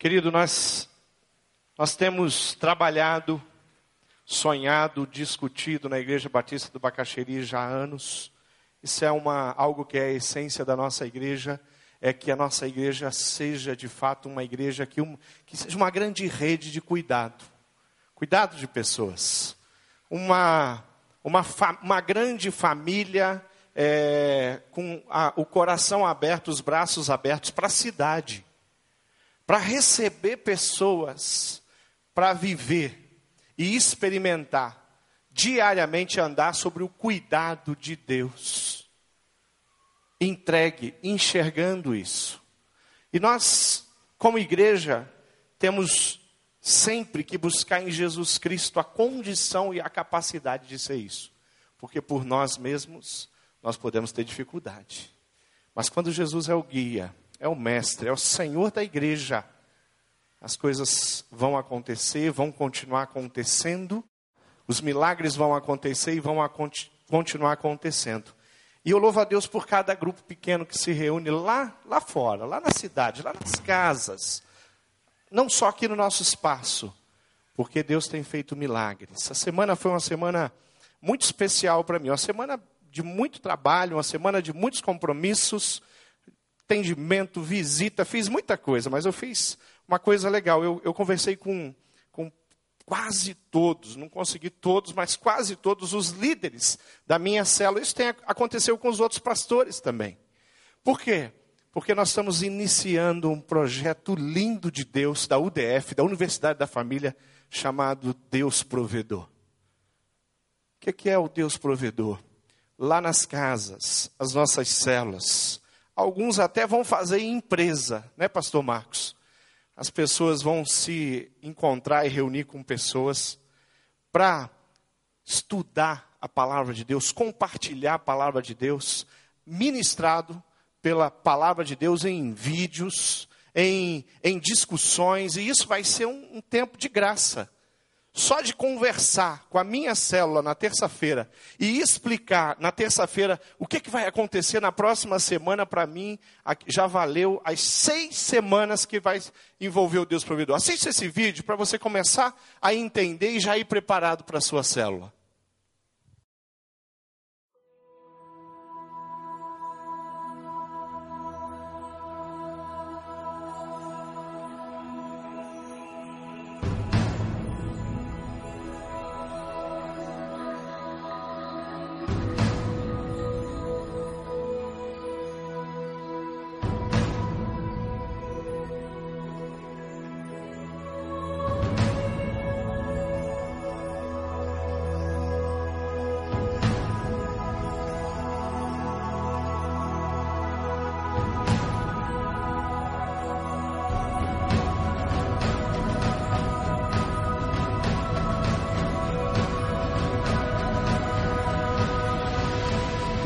Querido, nós, nós temos trabalhado, sonhado, discutido na Igreja Batista do Bacaxeri já há anos. Isso é uma, algo que é a essência da nossa igreja, é que a nossa igreja seja de fato uma igreja que, um, que seja uma grande rede de cuidado. Cuidado de pessoas. Uma, uma, fa, uma grande família é, com a, o coração aberto, os braços abertos para a cidade para receber pessoas, para viver e experimentar diariamente andar sobre o cuidado de Deus. Entregue, enxergando isso. E nós, como igreja, temos sempre que buscar em Jesus Cristo a condição e a capacidade de ser isso. Porque por nós mesmos nós podemos ter dificuldade. Mas quando Jesus é o guia, é o mestre, é o Senhor da igreja. As coisas vão acontecer, vão continuar acontecendo, os milagres vão acontecer e vão continuar acontecendo. E eu louvo a Deus por cada grupo pequeno que se reúne lá, lá fora, lá na cidade, lá nas casas. Não só aqui no nosso espaço, porque Deus tem feito milagres. Essa semana foi uma semana muito especial para mim, uma semana de muito trabalho, uma semana de muitos compromissos, atendimento, visita, fiz muita coisa, mas eu fiz uma coisa legal. Eu, eu conversei com, com quase todos, não consegui todos, mas quase todos os líderes da minha célula. Isso tem, aconteceu com os outros pastores também. Por quê? Porque nós estamos iniciando um projeto lindo de Deus, da UDF, da Universidade da Família, chamado Deus Provedor. O que é o Deus Provedor? Lá nas casas, as nossas células, Alguns até vão fazer em empresa, né, Pastor Marcos? As pessoas vão se encontrar e reunir com pessoas para estudar a palavra de Deus, compartilhar a palavra de Deus, ministrado pela palavra de Deus em vídeos, em, em discussões, e isso vai ser um, um tempo de graça. Só de conversar com a minha célula na terça-feira e explicar na terça-feira o que, que vai acontecer na próxima semana, para mim, já valeu as seis semanas que vai envolver o Deus Provedor. Assista esse vídeo para você começar a entender e já ir preparado para a sua célula.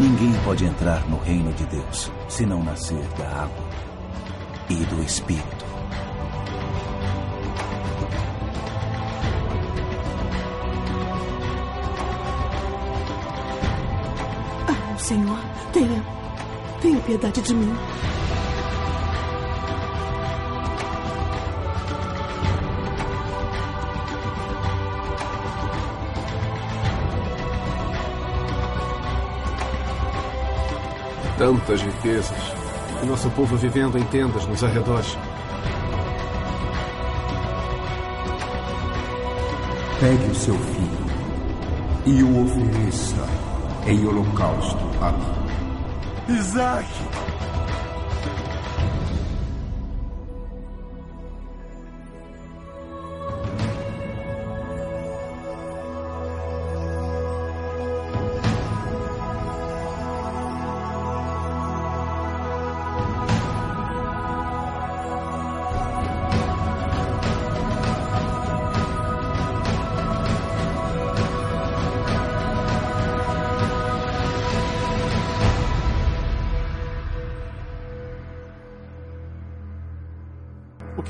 Ninguém pode entrar no reino de Deus se não nascer da água e do Espírito. Ah, Senhor, tenha, tenha piedade de mim. Tantas riquezas. E nosso povo vivendo em tendas nos arredores. Pegue o seu filho e o ofereça em holocausto a mim. Isaac!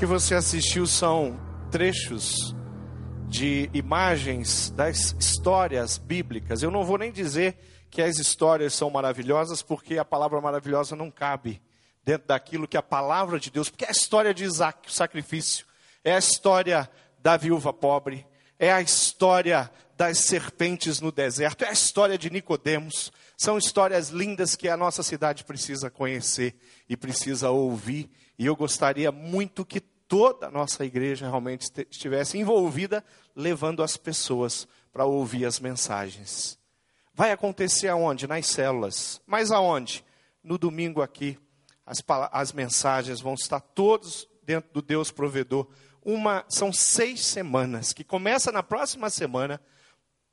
Que você assistiu são trechos de imagens das histórias bíblicas. Eu não vou nem dizer que as histórias são maravilhosas, porque a palavra maravilhosa não cabe dentro daquilo que a palavra de Deus, porque é a história de Isaac, o sacrifício, é a história da viúva pobre, é a história das serpentes no deserto, é a história de Nicodemos. São histórias lindas que a nossa cidade precisa conhecer e precisa ouvir. E eu gostaria muito que toda a nossa igreja realmente estivesse envolvida, levando as pessoas para ouvir as mensagens. Vai acontecer aonde? Nas células. Mas aonde? No domingo aqui, as, as mensagens vão estar todos dentro do Deus provedor. Uma, são seis semanas, que começa na próxima semana,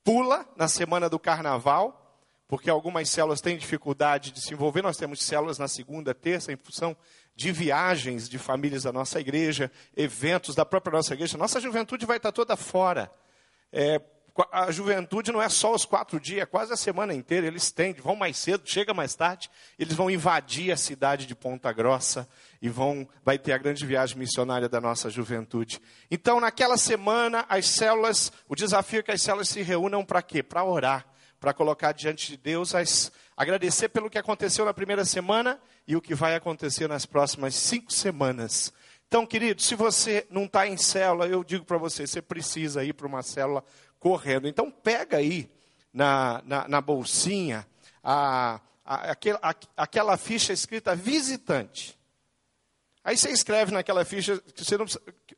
pula na semana do carnaval, porque algumas células têm dificuldade de se envolver. Nós temos células na segunda, terça, em função de viagens de famílias da nossa igreja, eventos da própria nossa igreja. Nossa juventude vai estar toda fora. É, a juventude não é só os quatro dias, é quase a semana inteira. Eles têm, vão mais cedo, chega mais tarde, eles vão invadir a cidade de Ponta Grossa e vão, vai ter a grande viagem missionária da nossa juventude. Então, naquela semana, as células, o desafio é que as células se reúnam para quê? Para orar para colocar diante de Deus, as, agradecer pelo que aconteceu na primeira semana e o que vai acontecer nas próximas cinco semanas. Então, querido, se você não está em célula, eu digo para você, você precisa ir para uma célula correndo. Então, pega aí na, na, na bolsinha a, a, aquela, a, aquela ficha escrita visitante. Aí você escreve naquela ficha, você não,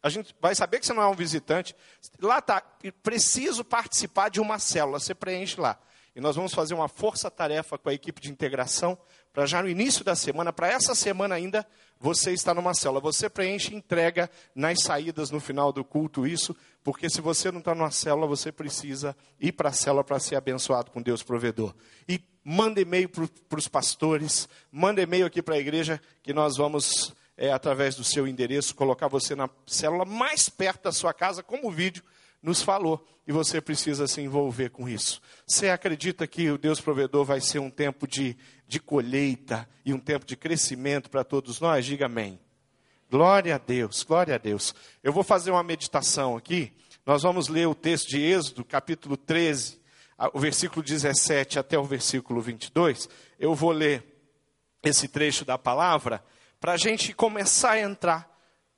a gente vai saber que você não é um visitante. Lá está, preciso participar de uma célula, você preenche lá. E nós vamos fazer uma força-tarefa com a equipe de integração para já no início da semana, para essa semana ainda, você está numa célula. Você preenche e entrega nas saídas no final do culto isso, porque se você não está numa célula, você precisa ir para a célula para ser abençoado com Deus provedor. E manda e-mail para os pastores, manda e-mail aqui para a igreja, que nós vamos, é, através do seu endereço, colocar você na célula mais perto da sua casa, como o vídeo nos falou e você precisa se envolver com isso. Você acredita que o Deus provedor vai ser um tempo de, de colheita e um tempo de crescimento para todos nós? Diga amém. Glória a Deus, glória a Deus. Eu vou fazer uma meditação aqui. Nós vamos ler o texto de Êxodo, capítulo 13, o versículo 17 até o versículo 22. Eu vou ler esse trecho da palavra para a gente começar a entrar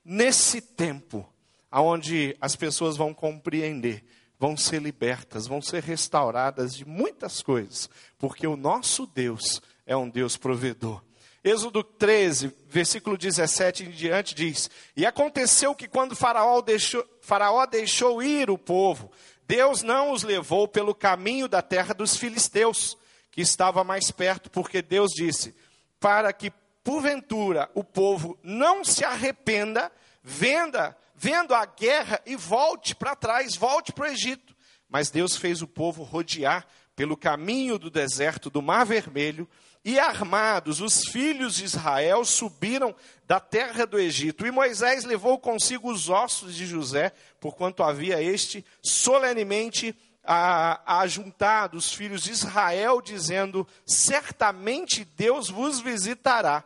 nesse tempo aonde as pessoas vão compreender, vão ser libertas, vão ser restauradas de muitas coisas, porque o nosso Deus é um Deus provedor. Êxodo 13, versículo 17 em diante diz: E aconteceu que quando Faraó deixou, Faraó deixou ir o povo, Deus não os levou pelo caminho da terra dos filisteus, que estava mais perto, porque Deus disse: Para que porventura o povo não se arrependa, venda vendo a guerra e volte para trás, volte para o Egito. Mas Deus fez o povo rodear pelo caminho do deserto do Mar Vermelho, e armados, os filhos de Israel subiram da terra do Egito. E Moisés levou consigo os ossos de José, porquanto havia este solenemente ajuntado os filhos de Israel, dizendo: Certamente Deus vos visitará.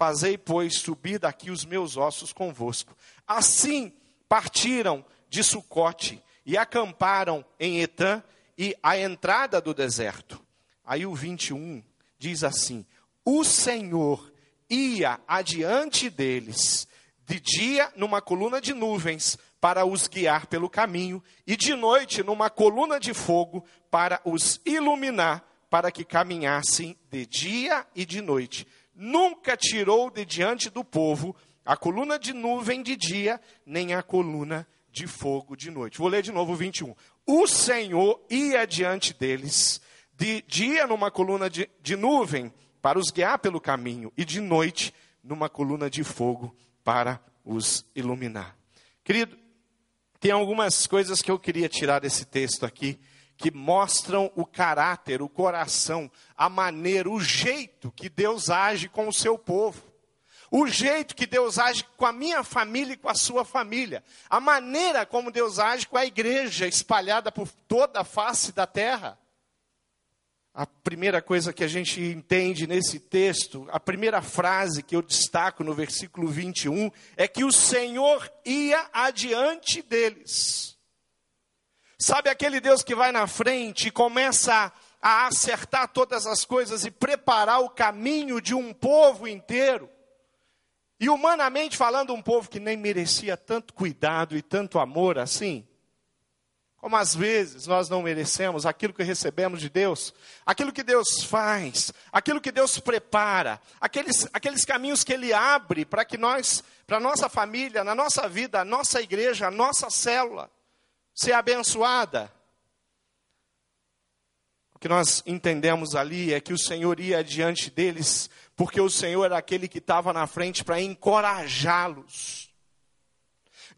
Fazei, pois, subir daqui os meus ossos convosco. Assim partiram de Sucote e acamparam em Etã e à entrada do deserto. Aí o 21 diz assim: O Senhor ia adiante deles, de dia numa coluna de nuvens, para os guiar pelo caminho, e de noite numa coluna de fogo, para os iluminar, para que caminhassem de dia e de noite. Nunca tirou de diante do povo a coluna de nuvem de dia, nem a coluna de fogo de noite. Vou ler de novo o 21. O Senhor ia diante deles, de dia numa coluna de, de nuvem, para os guiar pelo caminho, e de noite numa coluna de fogo, para os iluminar. Querido, tem algumas coisas que eu queria tirar desse texto aqui, que mostram o caráter, o coração, a maneira, o jeito que Deus age com o seu povo o jeito que Deus age com a minha família e com a sua família, a maneira como Deus age com a igreja espalhada por toda a face da terra. A primeira coisa que a gente entende nesse texto, a primeira frase que eu destaco no versículo 21, é que o Senhor ia adiante deles. Sabe aquele Deus que vai na frente e começa a acertar todas as coisas e preparar o caminho de um povo inteiro? E humanamente falando, um povo que nem merecia tanto cuidado e tanto amor assim, como às vezes nós não merecemos aquilo que recebemos de Deus, aquilo que Deus faz, aquilo que Deus prepara, aqueles, aqueles caminhos que Ele abre para que nós, para a nossa família, na nossa vida, a nossa igreja, a nossa célula, ser abençoada. O que nós entendemos ali é que o Senhor ia diante deles, porque o Senhor era aquele que estava na frente para encorajá-los.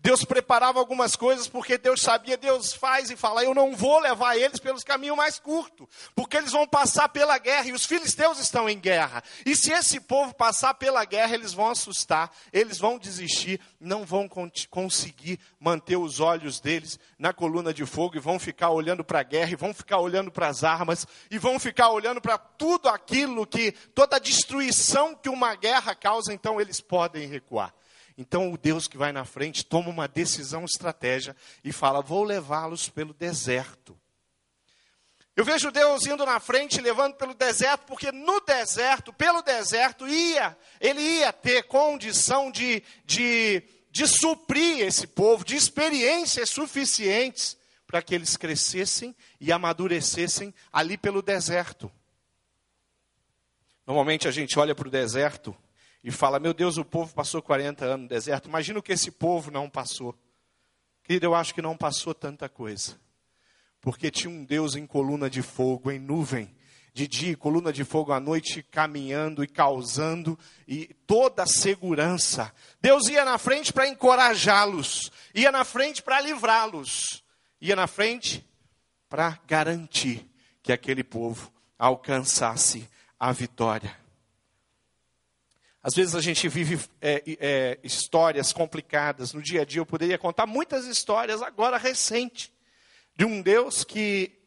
Deus preparava algumas coisas porque Deus sabia, Deus faz e fala: Eu não vou levar eles pelos caminhos mais curtos, porque eles vão passar pela guerra e os filisteus estão em guerra. E se esse povo passar pela guerra, eles vão assustar, eles vão desistir, não vão conseguir manter os olhos deles na coluna de fogo e vão ficar olhando para a guerra, e vão ficar olhando para as armas, e vão ficar olhando para tudo aquilo que, toda a destruição que uma guerra causa, então eles podem recuar. Então o Deus que vai na frente toma uma decisão estratégia e fala: vou levá-los pelo deserto. Eu vejo Deus indo na frente, levando pelo deserto, porque no deserto, pelo deserto, ia, ele ia ter condição de, de, de suprir esse povo, de experiências suficientes para que eles crescessem e amadurecessem ali pelo deserto. Normalmente a gente olha para o deserto e fala: Meu Deus, o povo passou 40 anos no deserto. Imagina o que esse povo não passou. Querido, eu acho que não passou tanta coisa. Porque tinha um Deus em coluna de fogo, em nuvem, de dia, coluna de fogo à noite, caminhando e causando, e toda a segurança. Deus ia na frente para encorajá-los, ia na frente para livrá-los, ia na frente para garantir que aquele povo alcançasse a vitória. Às vezes a gente vive é, é, histórias complicadas no dia a dia. Eu poderia contar muitas histórias agora recente de um Deus que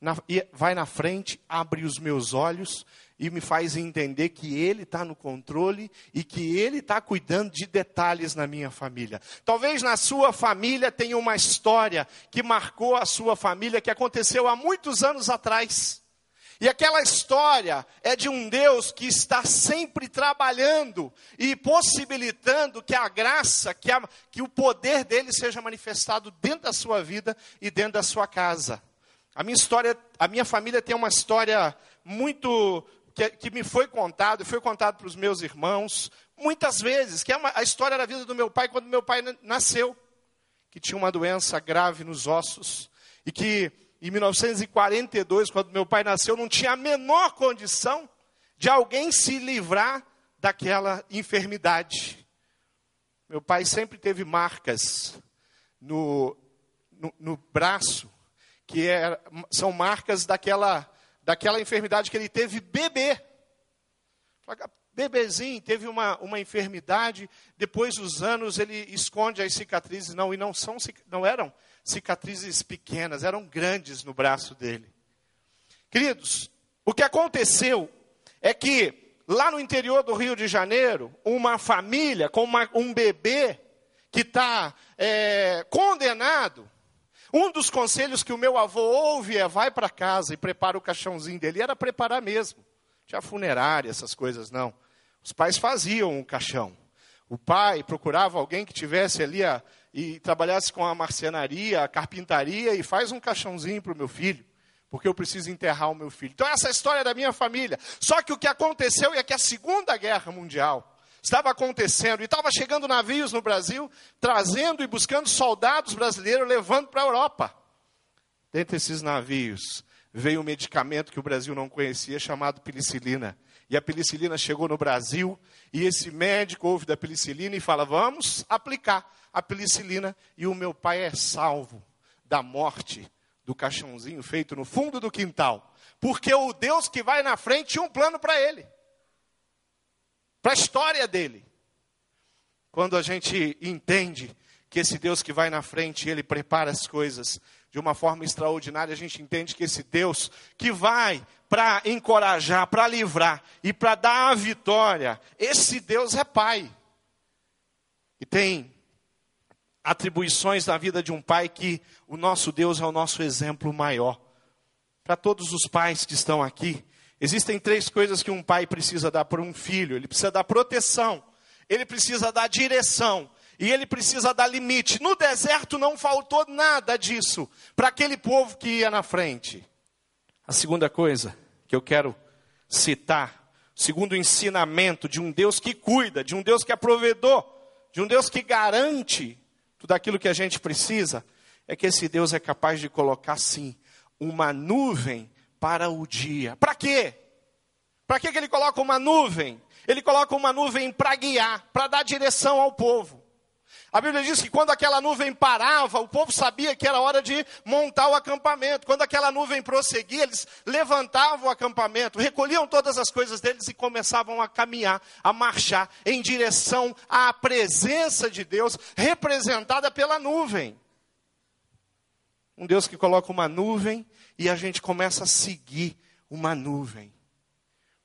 na, vai na frente, abre os meus olhos e me faz entender que Ele está no controle e que Ele está cuidando de detalhes na minha família. Talvez na sua família tenha uma história que marcou a sua família que aconteceu há muitos anos atrás. E aquela história é de um Deus que está sempre trabalhando e possibilitando que a graça, que, a, que o poder dele seja manifestado dentro da sua vida e dentro da sua casa. A minha história, a minha família tem uma história muito que, que me foi contado, foi contado para os meus irmãos, muitas vezes, que é uma, a história da vida do meu pai quando meu pai nasceu, que tinha uma doença grave nos ossos e que em 1942, quando meu pai nasceu, não tinha a menor condição de alguém se livrar daquela enfermidade. Meu pai sempre teve marcas no, no, no braço, que é, são marcas daquela, daquela enfermidade que ele teve bebê. Bebezinho teve uma, uma enfermidade, depois dos anos ele esconde as cicatrizes, não, e não, são, não eram cicatrizes pequenas, eram grandes no braço dele. Queridos, o que aconteceu é que lá no interior do Rio de Janeiro, uma família com uma, um bebê que está é, condenado, um dos conselhos que o meu avô ouve é vai para casa e prepara o caixãozinho dele. Era preparar mesmo. Tinha funerária, essas coisas não. Os pais faziam o caixão. O pai procurava alguém que tivesse ali a, e trabalhasse com a marcenaria, a carpintaria e faz um caixãozinho para o meu filho, porque eu preciso enterrar o meu filho. Então, essa é a história da minha família. Só que o que aconteceu é que a Segunda Guerra Mundial estava acontecendo e estava chegando navios no Brasil, trazendo e buscando soldados brasileiros, levando para a Europa. Dentre esses navios veio um medicamento que o Brasil não conhecia, chamado penicilina. E a penicilina chegou no Brasil, e esse médico ouve da penicilina e fala: vamos aplicar a penicilina e o meu pai é salvo da morte do caixãozinho feito no fundo do quintal. Porque o Deus que vai na frente tinha um plano para ele, para a história dele. Quando a gente entende que esse Deus que vai na frente, ele prepara as coisas de uma forma extraordinária, a gente entende que esse Deus que vai para encorajar, para livrar e para dar a vitória, esse Deus é Pai. E tem atribuições na vida de um pai que o nosso Deus é o nosso exemplo maior. Para todos os pais que estão aqui, existem três coisas que um pai precisa dar para um filho: ele precisa dar proteção, ele precisa dar direção e ele precisa dar limite. No deserto não faltou nada disso para aquele povo que ia na frente. A segunda coisa que eu quero citar, segundo ensinamento de um Deus que cuida, de um Deus que é provedor, de um Deus que garante tudo aquilo que a gente precisa, é que esse Deus é capaz de colocar sim uma nuvem para o dia. Para quê? Para que ele coloca uma nuvem? Ele coloca uma nuvem para guiar, para dar direção ao povo. A Bíblia diz que quando aquela nuvem parava, o povo sabia que era hora de montar o acampamento. Quando aquela nuvem prosseguia, eles levantavam o acampamento, recolhiam todas as coisas deles e começavam a caminhar, a marchar em direção à presença de Deus, representada pela nuvem. Um Deus que coloca uma nuvem e a gente começa a seguir uma nuvem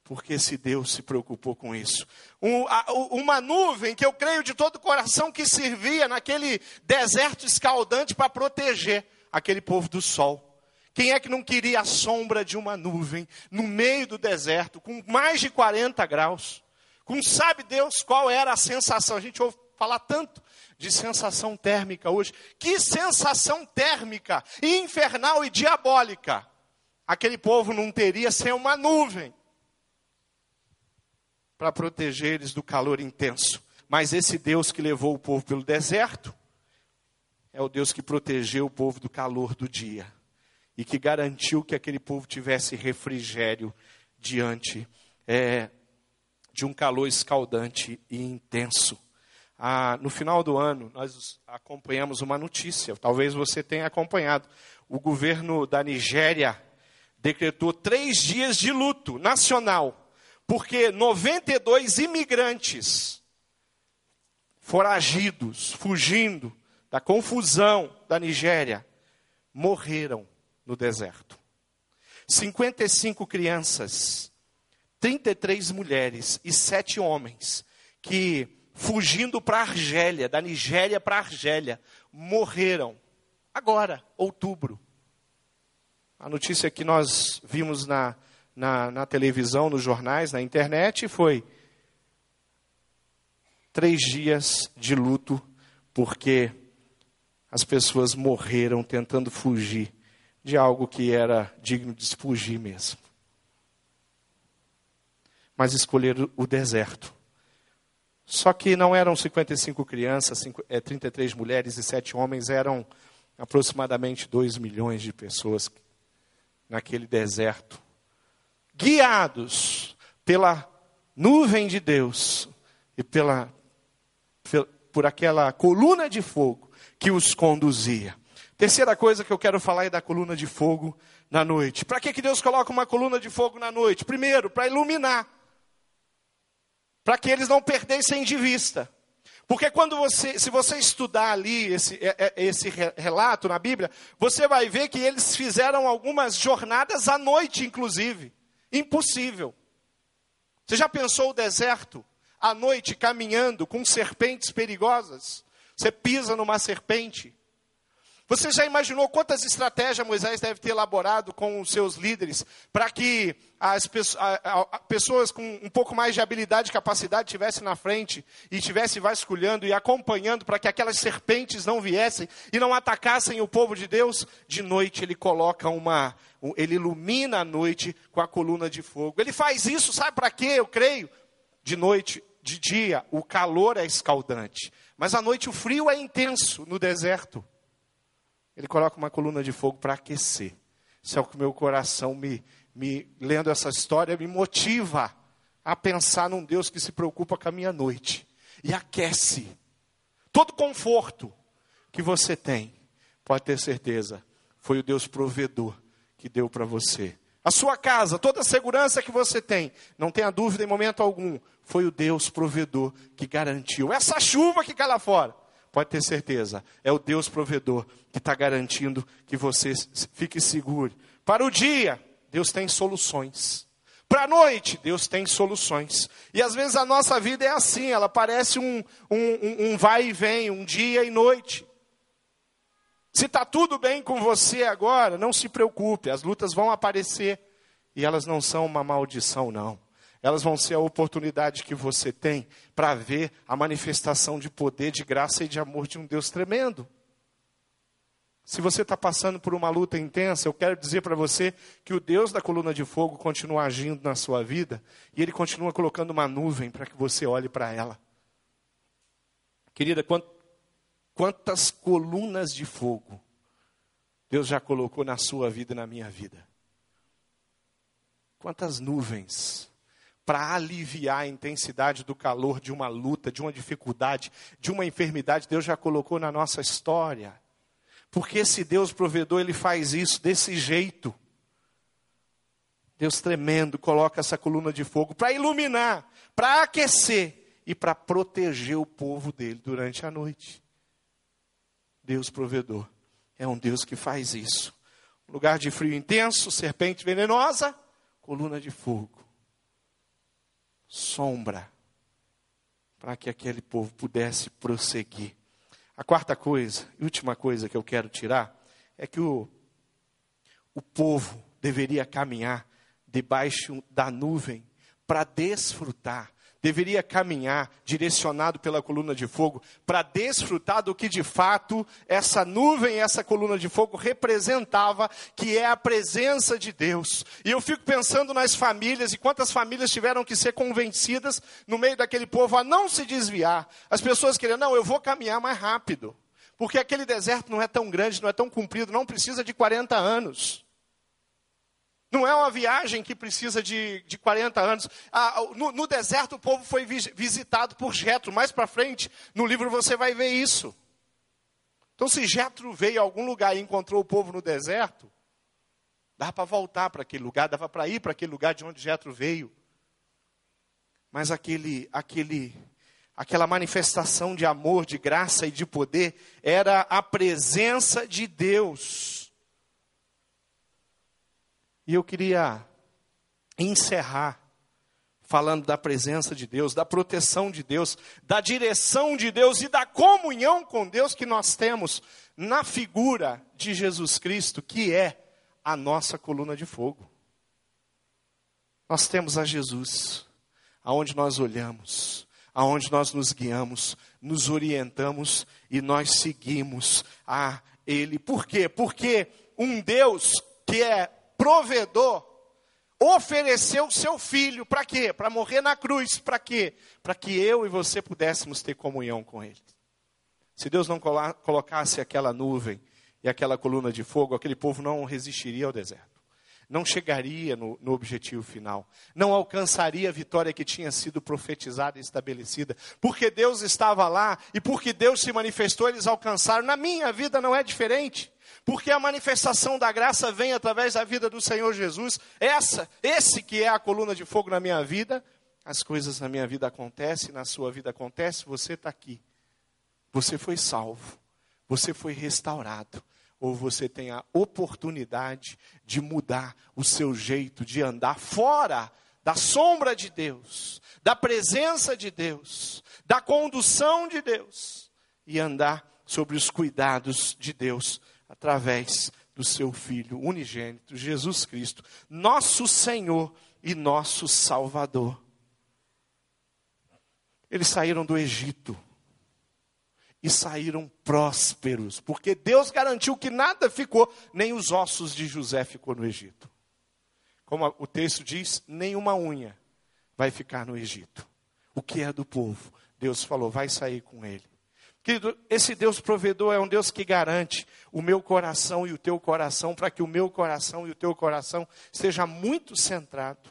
porque esse Deus se preocupou com isso. Um, a, uma nuvem que eu creio de todo o coração que servia naquele deserto escaldante para proteger aquele povo do sol. Quem é que não queria a sombra de uma nuvem no meio do deserto, com mais de 40 graus? Com sabe Deus qual era a sensação? A gente ouve falar tanto de sensação térmica hoje. Que sensação térmica, infernal e diabólica aquele povo não teria sem uma nuvem para proteger eles do calor intenso. Mas esse Deus que levou o povo pelo deserto é o Deus que protegeu o povo do calor do dia e que garantiu que aquele povo tivesse refrigério diante é, de um calor escaldante e intenso. Ah, no final do ano, nós acompanhamos uma notícia, talvez você tenha acompanhado. O governo da Nigéria decretou três dias de luto nacional porque 92 imigrantes foragidos, fugindo da confusão da Nigéria, morreram no deserto. 55 crianças, 33 mulheres e 7 homens que, fugindo para Argélia, da Nigéria para a Argélia, morreram. Agora, outubro. A notícia que nós vimos na na, na televisão, nos jornais, na internet, foi três dias de luto, porque as pessoas morreram tentando fugir de algo que era digno de fugir mesmo. Mas escolheram o deserto. Só que não eram 55 crianças, 33 é, mulheres e 7 homens, eram aproximadamente 2 milhões de pessoas naquele deserto guiados pela nuvem de Deus e pela, por aquela coluna de fogo que os conduzia. Terceira coisa que eu quero falar é da coluna de fogo na noite. Para que, que Deus coloca uma coluna de fogo na noite? Primeiro, para iluminar. Para que eles não perdessem de vista. Porque quando você, se você estudar ali esse, é, é, esse relato na Bíblia, você vai ver que eles fizeram algumas jornadas à noite, inclusive. Impossível. Você já pensou o deserto, à noite, caminhando com serpentes perigosas? Você pisa numa serpente. Você já imaginou quantas estratégias Moisés deve ter elaborado com os seus líderes para que as pessoas com um pouco mais de habilidade e capacidade estivessem na frente e estivessem vasculhando e acompanhando para que aquelas serpentes não viessem e não atacassem o povo de Deus? De noite ele coloca uma, ele ilumina a noite com a coluna de fogo. Ele faz isso, sabe para quê? Eu creio. De noite, de dia, o calor é escaldante, mas à noite o frio é intenso no deserto. Ele coloca uma coluna de fogo para aquecer. Isso é o que meu coração me, me, lendo essa história, me motiva a pensar num Deus que se preocupa com a minha noite e aquece. Todo conforto que você tem, pode ter certeza, foi o Deus provedor que deu para você. A sua casa, toda a segurança que você tem, não tenha dúvida em momento algum, foi o Deus provedor que garantiu. Essa chuva que cai lá fora, pode ter certeza, é o Deus provedor que está garantindo que você fique seguro. Para o dia, Deus tem soluções. Para a noite, Deus tem soluções. E às vezes a nossa vida é assim, ela parece um, um, um vai e vem, um dia e noite. Se está tudo bem com você agora, não se preocupe, as lutas vão aparecer. E elas não são uma maldição, não. Elas vão ser a oportunidade que você tem para ver a manifestação de poder, de graça e de amor de um Deus tremendo. Se você está passando por uma luta intensa, eu quero dizer para você que o Deus da coluna de fogo continua agindo na sua vida e Ele continua colocando uma nuvem para que você olhe para ela. Querida, quantas colunas de fogo Deus já colocou na sua vida e na minha vida? Quantas nuvens para aliviar a intensidade do calor de uma luta, de uma dificuldade, de uma enfermidade, Deus já colocou na nossa história. Porque esse Deus provedor, ele faz isso desse jeito. Deus tremendo coloca essa coluna de fogo para iluminar, para aquecer e para proteger o povo dele durante a noite. Deus provedor é um Deus que faz isso. Lugar de frio intenso, serpente venenosa, coluna de fogo sombra para que aquele povo pudesse prosseguir. A quarta coisa, e última coisa que eu quero tirar, é que o, o povo deveria caminhar debaixo da nuvem para desfrutar deveria caminhar direcionado pela coluna de fogo para desfrutar do que de fato essa nuvem, essa coluna de fogo representava, que é a presença de Deus. E eu fico pensando nas famílias e quantas famílias tiveram que ser convencidas no meio daquele povo a não se desviar. As pessoas querendo, não, eu vou caminhar mais rápido. Porque aquele deserto não é tão grande, não é tão comprido, não precisa de 40 anos. Não é uma viagem que precisa de, de 40 anos. Ah, no, no, deserto o povo foi visitado por Jetro. Mais para frente, no livro você vai ver isso. Então, se Jetro veio a algum lugar e encontrou o povo no deserto, dava para voltar para aquele lugar, dava para ir para aquele lugar de onde Jetro veio. Mas aquele, aquele, aquela manifestação de amor, de graça e de poder era a presença de Deus e eu queria encerrar falando da presença de Deus, da proteção de Deus, da direção de Deus e da comunhão com Deus que nós temos na figura de Jesus Cristo, que é a nossa coluna de fogo. Nós temos a Jesus, aonde nós olhamos, aonde nós nos guiamos, nos orientamos e nós seguimos a Ele. Por quê? Porque um Deus que é provedor, ofereceu seu filho para quê? Para morrer na cruz. Para quê? Para que eu e você pudéssemos ter comunhão com ele. Se Deus não colocasse aquela nuvem e aquela coluna de fogo, aquele povo não resistiria ao deserto. Não chegaria no, no objetivo final. Não alcançaria a vitória que tinha sido profetizada e estabelecida. Porque Deus estava lá e porque Deus se manifestou, eles alcançaram. Na minha vida não é diferente porque a manifestação da graça vem através da vida do Senhor Jesus. Essa, esse que é a coluna de fogo na minha vida, as coisas na minha vida acontecem, na sua vida acontecem, você está aqui. Você foi salvo, você foi restaurado, ou você tem a oportunidade de mudar o seu jeito de andar fora da sombra de Deus, da presença de Deus, da condução de Deus e andar sobre os cuidados de Deus através do seu Filho unigênito, Jesus Cristo, nosso Senhor e nosso Salvador. Eles saíram do Egito e saíram prósperos, porque Deus garantiu que nada ficou, nem os ossos de José ficou no Egito. Como o texto diz, nenhuma unha vai ficar no Egito. O que é do povo, Deus falou, vai sair com ele. Querido, esse Deus provedor é um Deus que garante o meu coração e o teu coração, para que o meu coração e o teu coração seja muito centrado.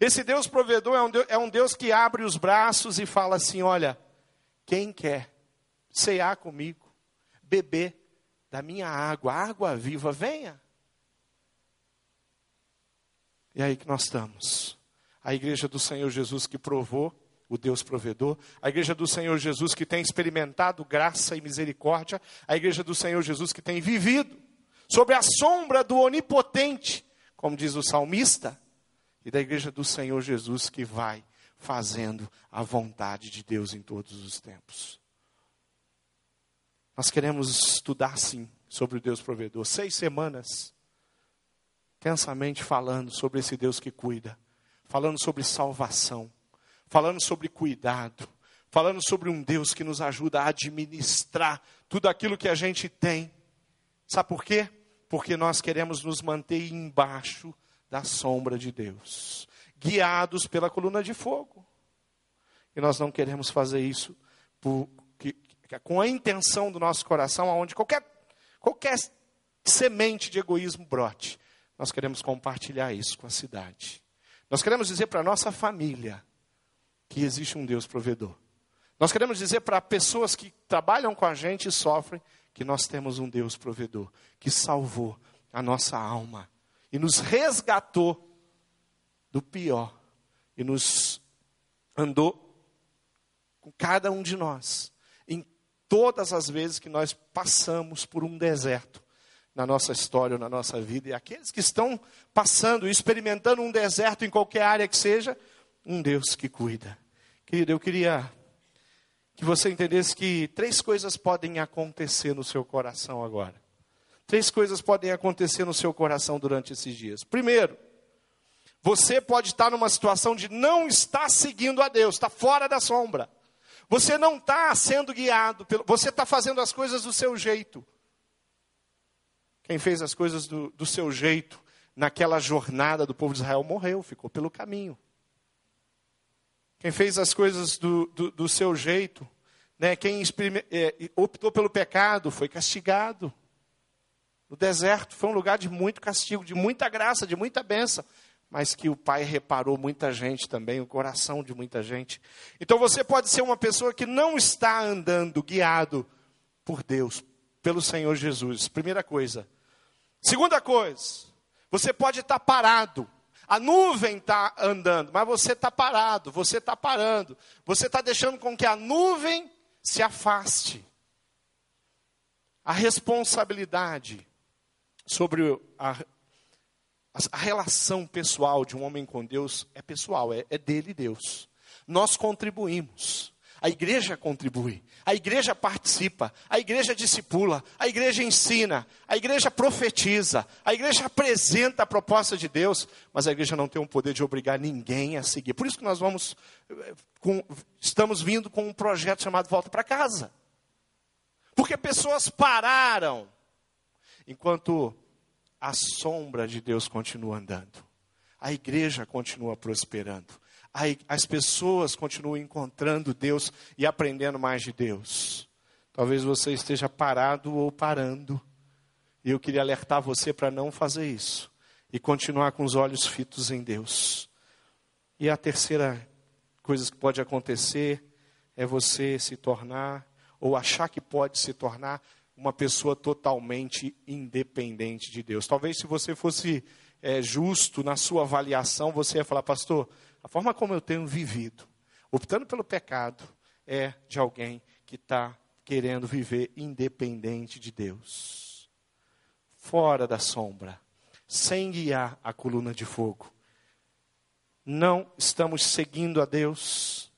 Esse Deus provedor é um Deus, é um Deus que abre os braços e fala assim: olha, quem quer cear comigo, beber da minha água, água viva, venha. E é aí que nós estamos. A igreja do Senhor Jesus que provou o Deus provedor, a igreja do Senhor Jesus que tem experimentado graça e misericórdia, a igreja do Senhor Jesus que tem vivido sobre a sombra do onipotente, como diz o salmista, e da igreja do Senhor Jesus que vai fazendo a vontade de Deus em todos os tempos. Nós queremos estudar sim sobre o Deus provedor, seis semanas, intensamente falando sobre esse Deus que cuida falando sobre salvação, falando sobre cuidado, falando sobre um Deus que nos ajuda a administrar tudo aquilo que a gente tem. Sabe por quê? Porque nós queremos nos manter embaixo da sombra de Deus, guiados pela coluna de fogo. E nós não queremos fazer isso por, que, com a intenção do nosso coração, aonde qualquer, qualquer semente de egoísmo brote. Nós queremos compartilhar isso com a cidade. Nós queremos dizer para a nossa família que existe um Deus provedor. Nós queremos dizer para pessoas que trabalham com a gente e sofrem que nós temos um Deus provedor que salvou a nossa alma e nos resgatou do pior e nos andou com cada um de nós em todas as vezes que nós passamos por um deserto na nossa história, na nossa vida, e aqueles que estão passando, experimentando um deserto em qualquer área que seja, um Deus que cuida. Querido, eu queria que você entendesse que três coisas podem acontecer no seu coração agora. Três coisas podem acontecer no seu coração durante esses dias. Primeiro, você pode estar numa situação de não estar seguindo a Deus, está fora da sombra. Você não está sendo guiado, pelo, você está fazendo as coisas do seu jeito. Quem fez as coisas do, do seu jeito naquela jornada do povo de Israel morreu, ficou pelo caminho. Quem fez as coisas do, do, do seu jeito, né? quem é, optou pelo pecado, foi castigado. O deserto foi um lugar de muito castigo, de muita graça, de muita bênção, mas que o Pai reparou muita gente também, o coração de muita gente. Então você pode ser uma pessoa que não está andando guiado por Deus, pelo Senhor Jesus. Primeira coisa. Segunda coisa, você pode estar parado a nuvem está andando, mas você está parado, você está parando. Você está deixando com que a nuvem se afaste. A responsabilidade sobre a, a relação pessoal de um homem com Deus é pessoal, é, é dele Deus. Nós contribuímos. A igreja contribui, a igreja participa, a igreja discipula, a igreja ensina, a igreja profetiza, a igreja apresenta a proposta de Deus, mas a igreja não tem o poder de obrigar ninguém a seguir. Por isso que nós vamos, com, estamos vindo com um projeto chamado Volta para Casa. Porque pessoas pararam, enquanto a sombra de Deus continua andando, a igreja continua prosperando as pessoas continuam encontrando Deus e aprendendo mais de Deus. Talvez você esteja parado ou parando. E eu queria alertar você para não fazer isso. E continuar com os olhos fitos em Deus. E a terceira coisa que pode acontecer é você se tornar, ou achar que pode se tornar, uma pessoa totalmente independente de Deus. Talvez se você fosse é, justo na sua avaliação, você ia falar, pastor, a forma como eu tenho vivido, optando pelo pecado, é de alguém que está querendo viver independente de Deus, fora da sombra, sem guiar a coluna de fogo. Não estamos seguindo a Deus,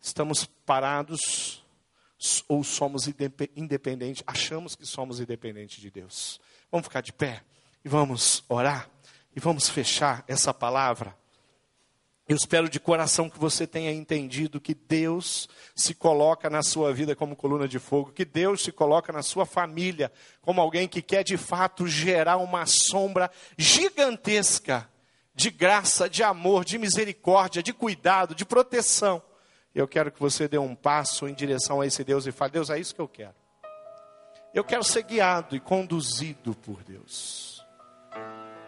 estamos parados ou somos independentes, achamos que somos independentes de Deus. Vamos ficar de pé e vamos orar. E vamos fechar essa palavra. Eu espero de coração que você tenha entendido que Deus se coloca na sua vida como coluna de fogo, que Deus se coloca na sua família como alguém que quer de fato gerar uma sombra gigantesca de graça, de amor, de misericórdia, de cuidado, de proteção. Eu quero que você dê um passo em direção a esse Deus e fale: Deus, é isso que eu quero. Eu quero ser guiado e conduzido por Deus.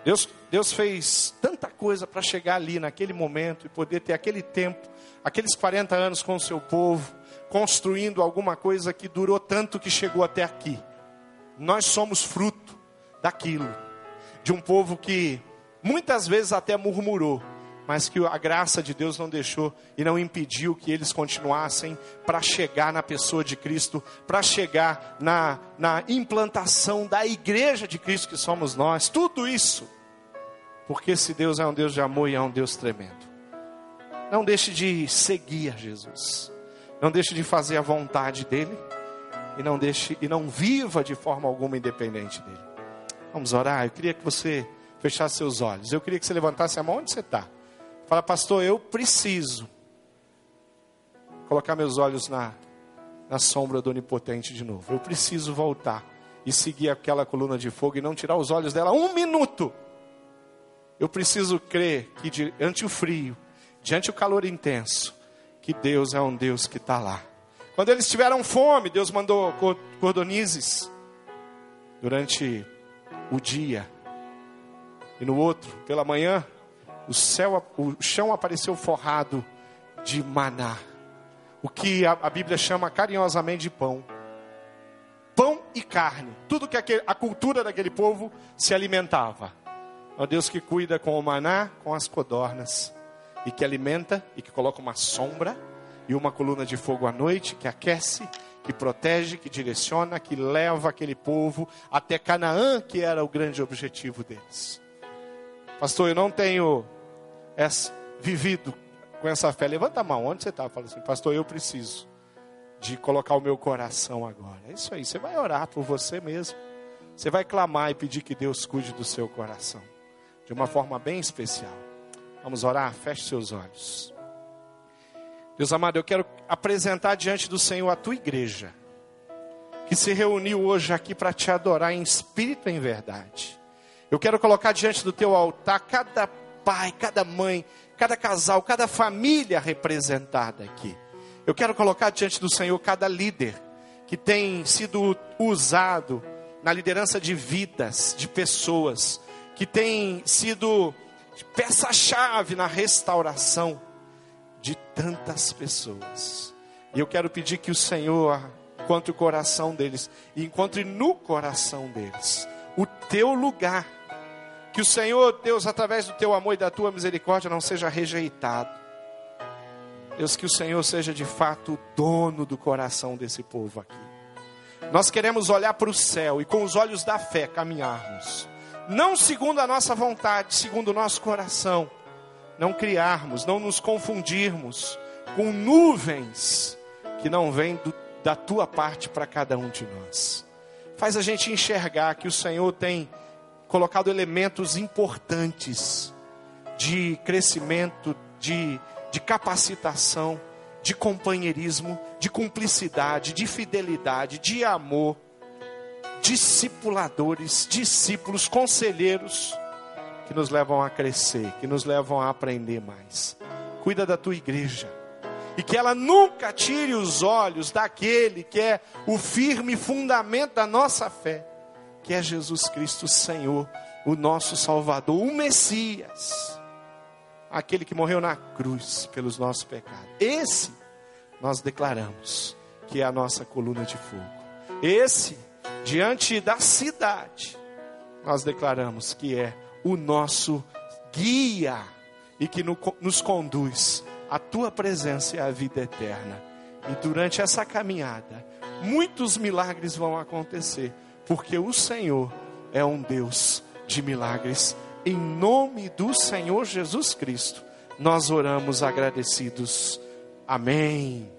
Deus, Deus fez tanta coisa para chegar ali naquele momento e poder ter aquele tempo, aqueles 40 anos com o seu povo, construindo alguma coisa que durou tanto que chegou até aqui. Nós somos fruto daquilo, de um povo que muitas vezes até murmurou, mas que a graça de Deus não deixou e não impediu que eles continuassem para chegar na pessoa de Cristo, para chegar na, na implantação da igreja de Cristo que somos nós. Tudo isso porque esse Deus é um Deus de amor e é um Deus tremendo. Não deixe de seguir Jesus. Não deixe de fazer a vontade dele e não deixe e não viva de forma alguma independente dele. Vamos orar. Eu queria que você fechar seus olhos. Eu queria que você levantasse a mão onde você está. Fala, pastor, eu preciso colocar meus olhos na, na sombra do Onipotente de novo. Eu preciso voltar e seguir aquela coluna de fogo e não tirar os olhos dela um minuto. Eu preciso crer que diante o frio, diante o calor intenso, que Deus é um Deus que está lá. Quando eles tiveram fome, Deus mandou cordonizes durante o dia. E no outro, pela manhã, o céu, o chão apareceu forrado de maná. O que a, a Bíblia chama carinhosamente de pão. Pão e carne. Tudo que aquele, a cultura daquele povo se alimentava. É o Deus que cuida com o maná, com as codornas. E que alimenta e que coloca uma sombra e uma coluna de fogo à noite que aquece, que protege, que direciona, que leva aquele povo até Canaã, que era o grande objetivo deles. Pastor, eu não tenho essa, vivido com essa fé. Levanta a mão, onde você está? Fala assim, pastor, eu preciso de colocar o meu coração agora. É isso aí, você vai orar por você mesmo. Você vai clamar e pedir que Deus cuide do seu coração. De uma forma bem especial. Vamos orar? Feche seus olhos. Deus amado, eu quero apresentar diante do Senhor a tua igreja, que se reuniu hoje aqui para te adorar em espírito e em verdade. Eu quero colocar diante do teu altar cada pai, cada mãe, cada casal, cada família representada aqui. Eu quero colocar diante do Senhor cada líder que tem sido usado na liderança de vidas, de pessoas, que tem sido peça-chave na restauração de tantas pessoas. E eu quero pedir que o Senhor encontre o coração deles e encontre no coração deles o teu lugar. Que o Senhor, Deus, através do teu amor e da tua misericórdia, não seja rejeitado. Deus, que o Senhor seja de fato o dono do coração desse povo aqui. Nós queremos olhar para o céu e com os olhos da fé caminharmos, não segundo a nossa vontade, segundo o nosso coração não criarmos, não nos confundirmos com nuvens que não vêm da tua parte para cada um de nós. Faz a gente enxergar que o Senhor tem colocado elementos importantes de crescimento, de, de capacitação, de companheirismo, de cumplicidade, de fidelidade, de amor, discipuladores, discípulos, conselheiros que nos levam a crescer, que nos levam a aprender mais. Cuida da tua igreja. E que ela nunca tire os olhos daquele que é o firme fundamento da nossa fé, que é Jesus Cristo, Senhor, o nosso Salvador, o Messias, aquele que morreu na cruz pelos nossos pecados. Esse nós declaramos que é a nossa coluna de fogo. Esse, diante da cidade, nós declaramos que é o nosso guia e que nos conduz à tua presença e à vida eterna. E durante essa caminhada, muitos milagres vão acontecer, porque o Senhor é um Deus de milagres. Em nome do Senhor Jesus Cristo, nós oramos agradecidos. Amém.